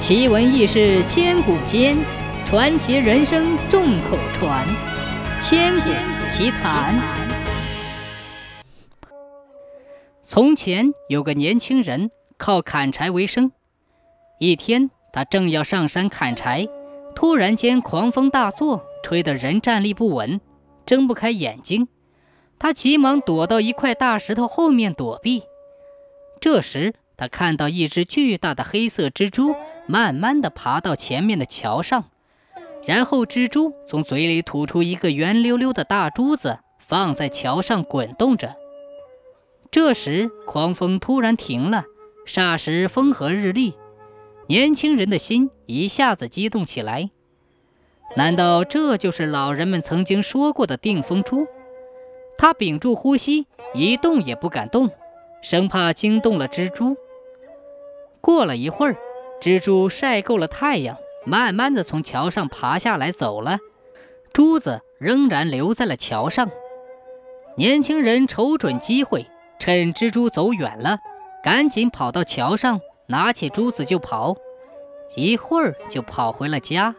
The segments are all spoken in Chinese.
奇闻异事千古间，传奇人生众口传。千古奇谈。从前有个年轻人靠砍柴为生。一天，他正要上山砍柴，突然间狂风大作，吹得人站立不稳，睁不开眼睛。他急忙躲到一块大石头后面躲避。这时，他看到一只巨大的黑色蜘蛛慢慢地爬到前面的桥上，然后蜘蛛从嘴里吐出一个圆溜溜的大珠子，放在桥上滚动着。这时，狂风突然停了，霎时风和日丽。年轻人的心一下子激动起来。难道这就是老人们曾经说过的定风珠？他屏住呼吸，一动也不敢动。生怕惊动了蜘蛛。过了一会儿，蜘蛛晒够了太阳，慢慢的从桥上爬下来走了，珠子仍然留在了桥上。年轻人瞅准机会，趁蜘蛛走远了，赶紧跑到桥上，拿起珠子就跑，一会儿就跑回了家。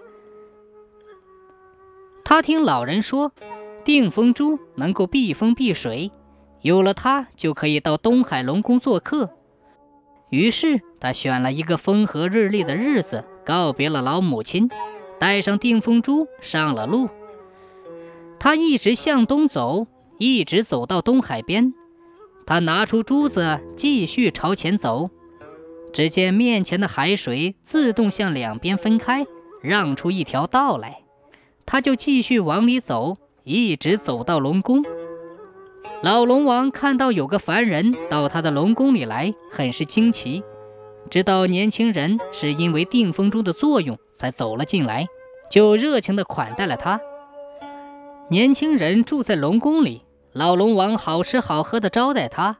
他听老人说，定风珠能够避风避水。有了它，就可以到东海龙宫做客。于是他选了一个风和日丽的日子，告别了老母亲，带上定风珠上了路。他一直向东走，一直走到东海边。他拿出珠子，继续朝前走。只见面前的海水自动向两边分开，让出一条道来。他就继续往里走，一直走到龙宫。老龙王看到有个凡人到他的龙宫里来，很是惊奇，知道年轻人是因为定风珠的作用才走了进来，就热情地款待了他。年轻人住在龙宫里，老龙王好吃好喝地招待他，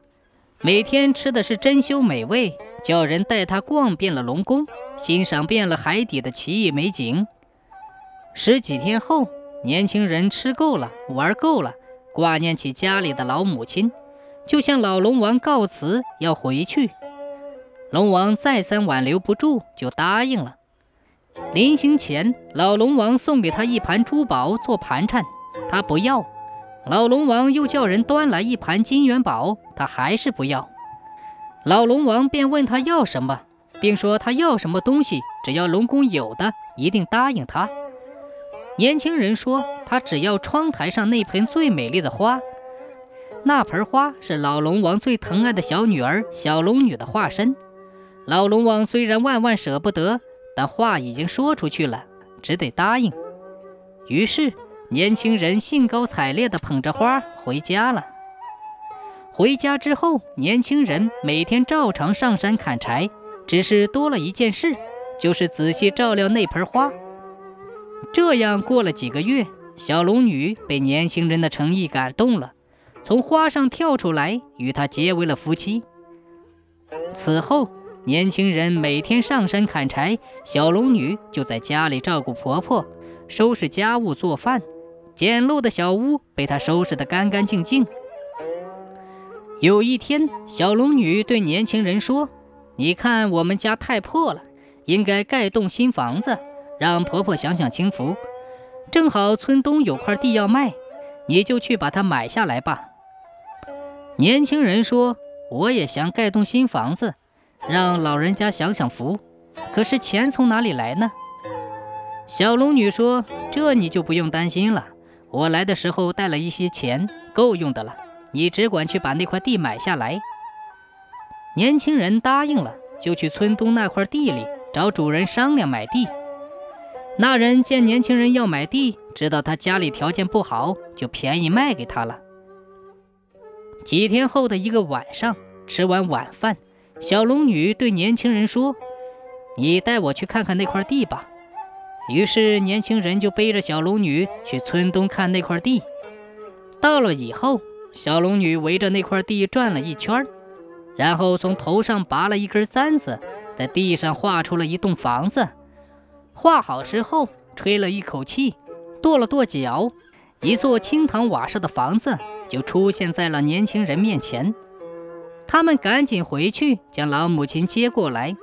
每天吃的是珍馐美味，叫人带他逛遍了龙宫，欣赏遍了海底的奇异美景。十几天后，年轻人吃够了，玩够了。挂念起家里的老母亲，就向老龙王告辞要回去。龙王再三挽留不住，就答应了。临行前，老龙王送给他一盘珠宝做盘缠，他不要。老龙王又叫人端来一盘金元宝，他还是不要。老龙王便问他要什么，并说他要什么东西，只要龙宫有的，一定答应他。年轻人说：“他只要窗台上那盆最美丽的花。那盆花是老龙王最疼爱的小女儿小龙女的化身。老龙王虽然万万舍不得，但话已经说出去了，只得答应。于是，年轻人兴高采烈地捧着花回家了。回家之后，年轻人每天照常上山砍柴，只是多了一件事，就是仔细照料那盆花。”这样过了几个月，小龙女被年轻人的诚意感动了，从花上跳出来，与他结为了夫妻。此后，年轻人每天上山砍柴，小龙女就在家里照顾婆婆，收拾家务、做饭。简陋的小屋被她收拾得干干净净。有一天，小龙女对年轻人说：“你看我们家太破了，应该盖栋新房子。”让婆婆享享清福，正好村东有块地要卖，你就去把它买下来吧。年轻人说：“我也想盖栋新房子，让老人家享享福，可是钱从哪里来呢？”小龙女说：“这你就不用担心了，我来的时候带了一些钱，够用的了。你只管去把那块地买下来。”年轻人答应了，就去村东那块地里找主人商量买地。那人见年轻人要买地，知道他家里条件不好，就便宜卖给他了。几天后的一个晚上，吃完晚饭，小龙女对年轻人说：“你带我去看看那块地吧。”于是年轻人就背着小龙女去村东看那块地。到了以后，小龙女围着那块地转了一圈，然后从头上拔了一根簪子，在地上画出了一栋房子。画好之后，吹了一口气，跺了跺脚，一座青藤瓦舍的房子就出现在了年轻人面前。他们赶紧回去将老母亲接过来。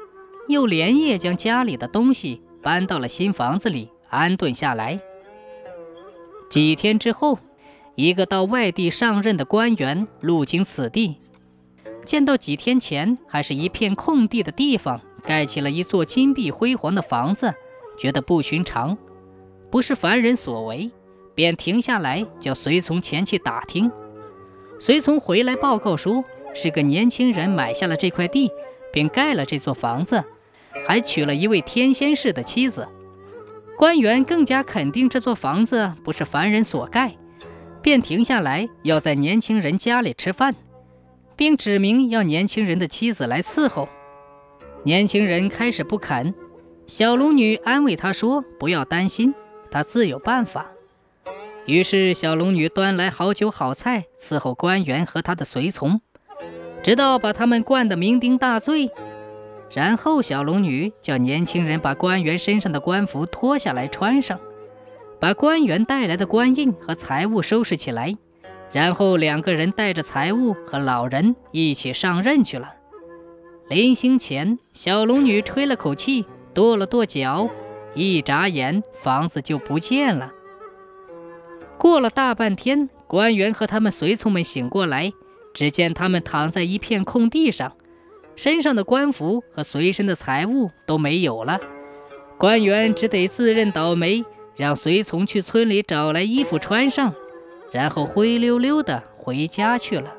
又连夜将家里的东西搬到了新房子里安顿下来。几天之后，一个到外地上任的官员路经此地，见到几天前还是一片空地的地方盖起了一座金碧辉煌的房子，觉得不寻常，不是凡人所为，便停下来叫随从前去打听。随从回来报告说，是个年轻人买下了这块地，并盖了这座房子。还娶了一位天仙氏的妻子，官员更加肯定这座房子不是凡人所盖，便停下来要在年轻人家里吃饭，并指明要年轻人的妻子来伺候。年轻人开始不肯，小龙女安慰他说：“不要担心，他自有办法。”于是小龙女端来好酒好菜伺候官员和他的随从，直到把他们灌得酩酊大醉。然后，小龙女叫年轻人把官员身上的官服脱下来穿上，把官员带来的官印和财物收拾起来，然后两个人带着财物和老人一起上任去了。临行前，小龙女吹了口气，跺了跺脚，一眨眼，房子就不见了。过了大半天，官员和他们随从们醒过来，只见他们躺在一片空地上。身上的官服和随身的财物都没有了，官员只得自认倒霉，让随从去村里找来衣服穿上，然后灰溜溜的回家去了。